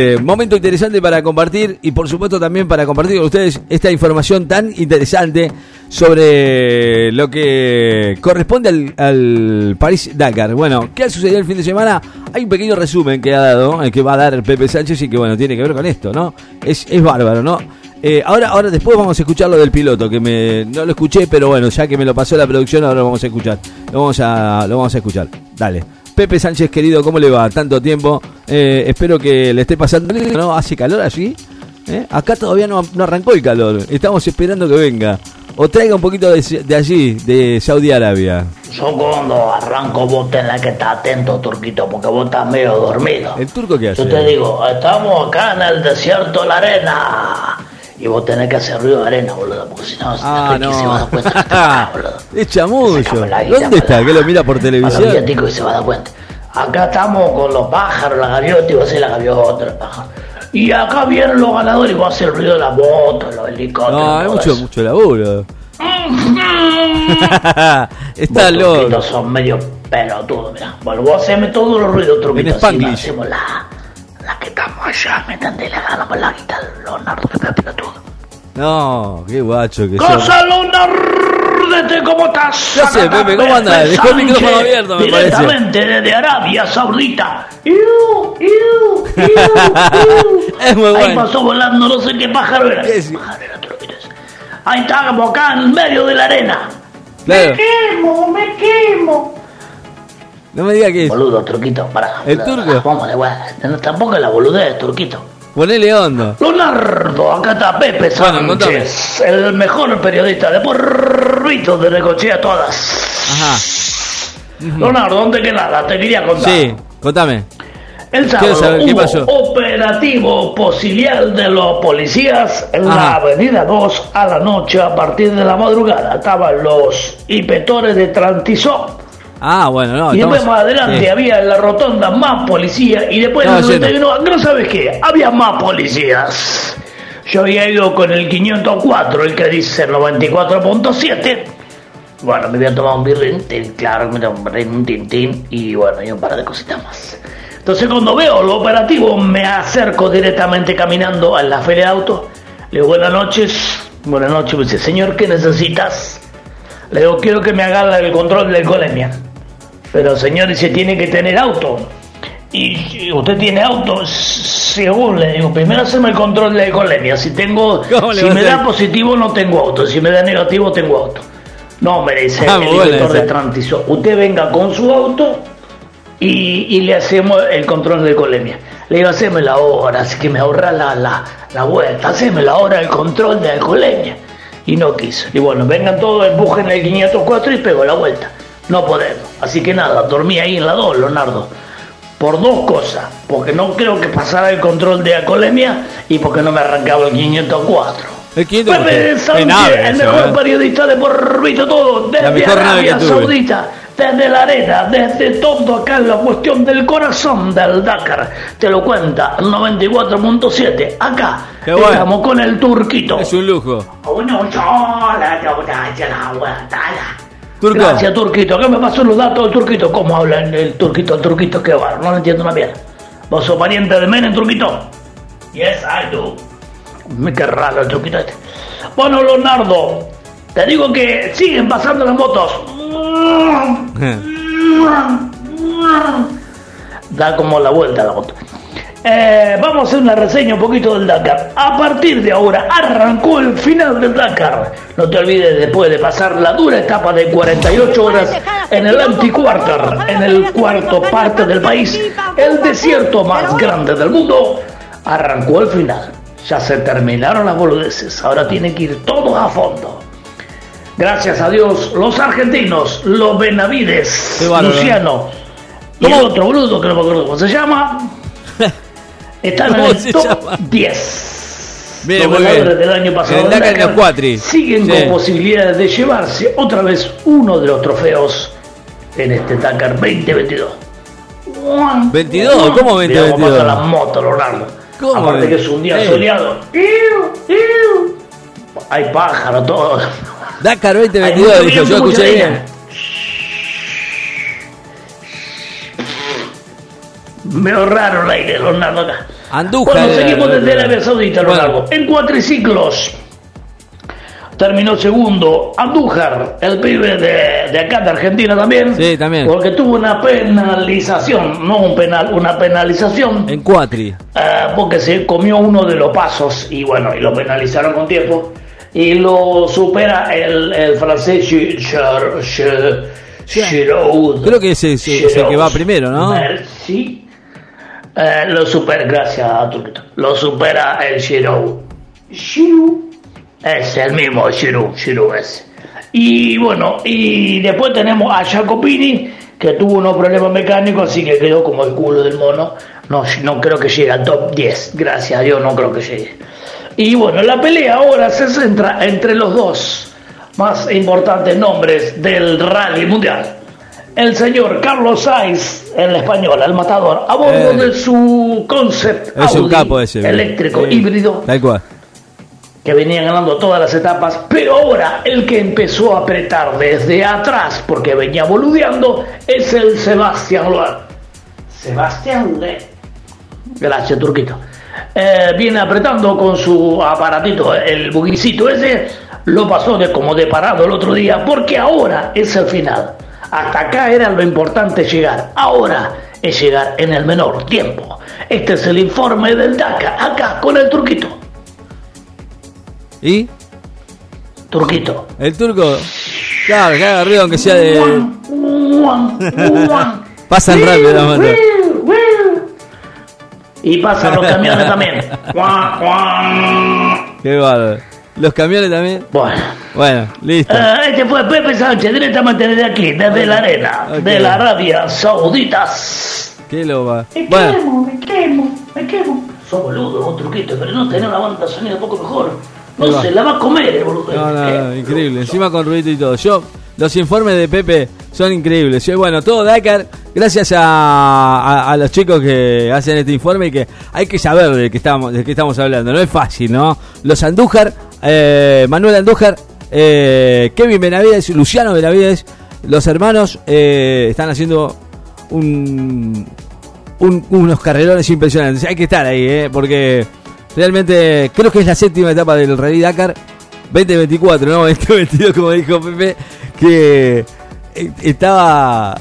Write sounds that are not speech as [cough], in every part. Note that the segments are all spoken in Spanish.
Eh, momento interesante para compartir y por supuesto también para compartir con ustedes esta información tan interesante sobre lo que corresponde al, al París Dakar. Bueno, ¿qué ha sucedido el fin de semana? Hay un pequeño resumen que ha dado, el que va a dar Pepe Sánchez y que bueno, tiene que ver con esto, ¿no? Es, es bárbaro, ¿no? Eh, ahora, ahora después vamos a escuchar lo del piloto, que me, no lo escuché, pero bueno, ya que me lo pasó la producción, ahora lo vamos a escuchar. Vamos a, lo vamos a escuchar. Dale. Pepe Sánchez, querido, ¿cómo le va? Tanto tiempo. Eh, espero que le esté pasando. ¿No hace calor allí? ¿Eh? Acá todavía no, no, arrancó el calor. Estamos esperando que venga. O traiga un poquito de, de allí, de Saudi Arabia. Yo cuando arranco vos tenés que estar atento, Turquito, porque vos estás medio dormido. ¿El turco qué hace? Yo te digo, estamos acá en el desierto de la arena. Y vos tenés que hacer ruido de arena, boludo, porque si no, ah, no. se va a dar cuenta que [laughs] acá, boludo. Es chamullo. ¿Dónde está? ¿Que lo mira por televisión? y se va a dar cuenta. Acá estamos con los pájaros, la gaviota, y va a ser la gaviota, el pájaro. Y acá vienen los ganadores y va a hacer el ruido de la moto, los helicópteros. No, hay mucho, mucho laburo. [laughs] [laughs] Está loco. Los son medio pelotudos, mira. Bueno, vos haceme todos los ruidos, truquitos. En Spanglish. hacemos la, estamos allá, ¿me entendés? Le ganamos la guitarra, Leonardo, que pelotudo. No, qué guacho que ¡Cosa, Leonardo! ¿Cómo estás? Ya sé, Pepe, ¿cómo andás? Dejó el micrófono abierto, me Directamente parece. desde Arabia Saudita. ¡Iu, iu, iu, iu! [laughs] Es muy bueno. Ahí pasó volando no sé qué pájaro era. ¿Qué es? Pájaro era, tú lo miras. Ahí estábamos acá en medio de la arena. Claro. Me quemo, me quemo. No me diga que es. Boludo, truquito, pará. ¿El turco? Vamos. Tampoco es la boludez, turquito. Ponele onda. Leonardo, acá está Pepe Bueno, Sánchez, el mejor periodista de Porrito de Necochea todas. Ajá. Leonardo, ¿dónde que nada? Te quería contar. Sí, contame. El sábado saber qué hubo pasó. operativo posilial de los policías en la avenida 2 a la noche a partir de la madrugada. Estaban los inspectores de Trantisó. Ah, bueno, no. y después estamos- más adelante sí. había en la rotonda más policía y después en el Estaba 91, no sabes qué, había más policías. Yo había ido con el 504, el que dice 94.7. Bueno, me había tomado un birrín, tin, claro, me tomé un tintín y bueno, y un par de cositas más. Entonces cuando veo lo operativo me acerco directamente caminando a la feria de autos. Le digo, buenas noches, buenas noches, me dice, señor, ¿qué necesitas? Le digo, quiero que me haga el control de alcoholemia. Pero señor, dice, tiene que tener auto. Y usted tiene auto, según le digo, primero hacemos el control de alcoholemia. Si tengo, [laughs] ¿Cómo le si me da positivo no tengo auto, si me da negativo tengo auto. No, me dice Ah, el inspector de tránsito, usted venga con su auto y, y le hacemos el control de alcoholemia. Le digo, haceme la hora, así que me ahorra la, la, la vuelta, haceme la hora del control de alcoholemia. Y no quiso. Y bueno, vengan todos, empujen el 504 y pego la vuelta. No podemos. Así que nada, dormí ahí en la 2, Leonardo. Por dos cosas. Porque no creo que pasara el control de alcoholemia y porque no me arrancaba el 504. El 500 Pepe Sánchez, nave el eso, mejor ¿eh? periodista de Porrito todo, desde Arabia. Saudita, desde la arena, desde todo acá en la cuestión del corazón del Dakar. Te lo cuenta 94.7. Acá Qué bueno. estamos con el turquito. Es un lujo. A. Turco. Gracias, Turquito. ¿Qué me pasó los datos del Turquito? ¿Cómo habla el, el Turquito? El Turquito, qué barro. No le entiendo una mierda. ¿Vos sos pariente de Menem, Turquito? Yes, I do. Me qué raro el Turquito este. Bueno, Leonardo, te digo que siguen pasando las motos. [laughs] Da como la vuelta la moto. Eh, vamos a hacer una reseña un poquito del Dakar. A partir de ahora arrancó el final del Dakar. No te olvides después de pasar la dura etapa de 48 horas en el anticuarter, en el cuarto parte del país, el desierto más grande del mundo, arrancó el final. Ya se terminaron las boludeces. Ahora tienen que ir todos a fondo. Gracias a Dios, los argentinos, los Benavides. Luciano y el otro boludo que no me acuerdo cómo se llama, están en ¿Cómo el top llama? 10. Bien, Los ganadores del año pasado el Dakar Dakar siguen Sí. con posibilidades de llevarse otra vez uno de los trofeos en este Dakar 2022. 22, ¿cómo Mirá cómo 2022? pasa la moto, Leonardo. ¿Cómo Aparte que es un día Eh. soleado. Hay pájaros, todo. Dakar Hay 2022, mucho dijo, yo escuché bien. Me ahorraron el aire, Leonardo acá. Andújar. Bueno, era- seguimos desde Arabia Saudita a lo Bueno. largo. En cuatriciclos terminó segundo Andújar, el pibe de, de acá de Argentina también. Sí, también. Porque tuvo una penalización, no un penal, una penalización. En Cuatri. eh, porque se comió uno de los pasos y bueno, y lo penalizaron con tiempo. Y lo supera el, el francés Gi- Gir- Gi- Giroud. Creo que ese es- es el que va primero, ¿no? Sí. Eh, lo supera, gracias Turquito. Lo supera el Giroud. Giroud. Es el mismo Giroud, Giroud es. Y bueno, y después tenemos a Jacopini, que tuvo unos problemas mecánicos, así que quedó como el culo del mono. No, no creo que llegue al top 10, gracias a Dios no creo que llegue. Y bueno, la pelea ahora se centra entre los dos más importantes nombres del rally mundial. El señor Carlos Sainz, el español, el matador, a bordo Eh. de su concept Es un Audi capo ese. eléctrico híbrido Tal cual. que venía ganando todas las etapas, pero ahora el que empezó a apretar desde atrás porque venía boludeando es el Sebastián Loeb. Sebastián Loeb. Gracias, Turquito. Eh, viene apretando con su aparatito, el buguicito ese, lo pasó de como de parado el otro día, porque ahora es el final. Hasta acá era lo importante llegar, ahora es llegar en el menor tiempo. Este es el informe del DACA, acá con el Turquito. ¿Y? Turquito. El turco. Claro, que haga ruido aunque sea de. [laughs] Pasan rápido las motos. Y pasan los camiones también. [laughs] Qué bárbaro. Los camiones también. Bueno. Bueno, listo. Eh, este fue Pepe Sánchez, directamente desde aquí, desde la arena, de la Arabia Sauditas. Qué lo va. Me Bueno, quemo, me quemo, me quemo. Sos boludo, vos truquito, pero no tenés una banda de sonido un poco mejor. No va. se la va a comer el boludo. no, no, no, Eh, increíble. Encima con ruido y todo. Yo, los informes de Pepe son increíbles. Yo, bueno, todo Dakar, gracias a, a- a los chicos que hacen este informe y que hay que saber de qué estamos, de qué estamos hablando. No es fácil, ¿no? Los Andújar, eh, Manuel Andújar, eh, Kevin Benavides, Luciano Benavides, los hermanos eh, están haciendo un, un- unos carrerones impresionantes. Hay que estar ahí, ¿eh? porque realmente creo que es la séptima etapa del Rally Dakar 2024, ¿no? [laughs] 2022, como dijo Pepe, que [laughs] estaba.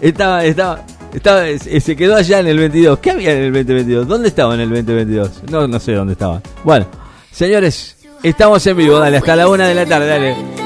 estaba. estaba estaba, se quedó allá en el 22. ¿Qué había en el 2022? ¿Dónde estaba en el 2022? No, no sé dónde estaba. Bueno, señores, estamos en vivo. Dale, hasta la una de la tarde. Dale.